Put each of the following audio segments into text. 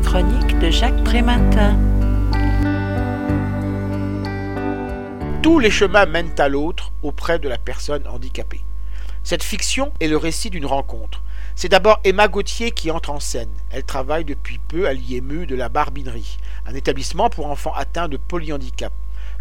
chronique de Jacques Prématin. Tous les chemins mènent à l'autre auprès de la personne handicapée. Cette fiction est le récit d'une rencontre. C'est d'abord Emma Gauthier qui entre en scène. Elle travaille depuis peu à l'IME de la Barbinerie, un établissement pour enfants atteints de polyhandicap.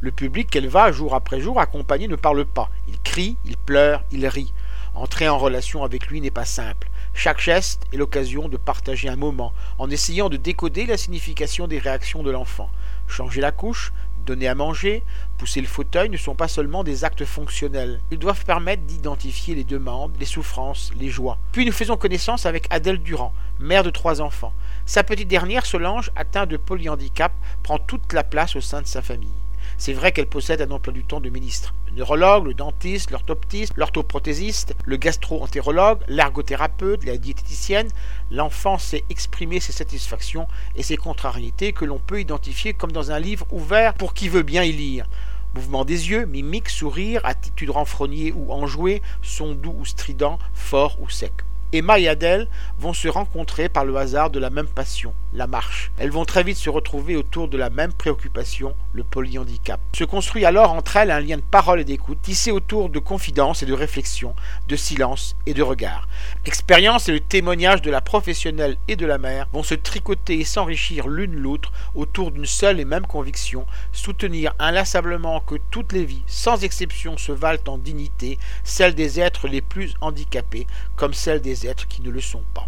Le public qu'elle va jour après jour accompagner ne parle pas. Il crie, il pleure, il rit. Entrer en relation avec lui n'est pas simple. Chaque geste est l'occasion de partager un moment en essayant de décoder la signification des réactions de l'enfant. Changer la couche, donner à manger, pousser le fauteuil ne sont pas seulement des actes fonctionnels. Ils doivent permettre d'identifier les demandes, les souffrances, les joies. Puis nous faisons connaissance avec Adèle Durand, mère de trois enfants. Sa petite dernière, Solange, atteinte de polyhandicap, prend toute la place au sein de sa famille. C'est vrai qu'elle possède un emploi du temps de ministre. Le neurologue, le dentiste, l'orthoptiste, l'orthoprothésiste, le gastro-entérologue, l'ergothérapeute, la diététicienne, l'enfant sait exprimer ses satisfactions et ses contrariétés que l'on peut identifier comme dans un livre ouvert pour qui veut bien y lire. Mouvement des yeux, mimique, sourire, attitude renfrognée ou enjouée, son doux ou strident, fort ou sec. Et Adèle vont se rencontrer par le hasard de la même passion, la marche. Elles vont très vite se retrouver autour de la même préoccupation, le polyhandicap. Se construit alors entre elles un lien de parole et d'écoute, tissé autour de confidences et de réflexions, de silence et de regard. L'expérience et le témoignage de la professionnelle et de la mère vont se tricoter et s'enrichir l'une l'autre autour d'une seule et même conviction, soutenir inlassablement que toutes les vies, sans exception, se valent en dignité, celle des êtres les plus handicapés comme celle êtres qui ne le sont pas.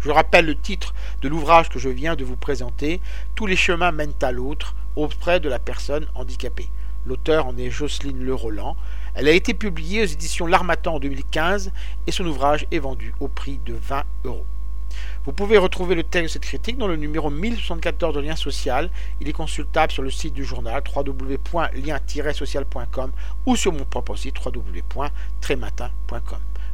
Je rappelle le titre de l'ouvrage que je viens de vous présenter, Tous les chemins mènent à l'autre, auprès de la personne handicapée. L'auteur en est Jocelyne Le Roland. Elle a été publiée aux éditions L'Armatan en 2015 et son ouvrage est vendu au prix de 20 euros. Vous pouvez retrouver le texte de cette critique dans le numéro 1074 de Lien Social. Il est consultable sur le site du journal www.lien-social.com ou sur mon propre site www.trématin.com.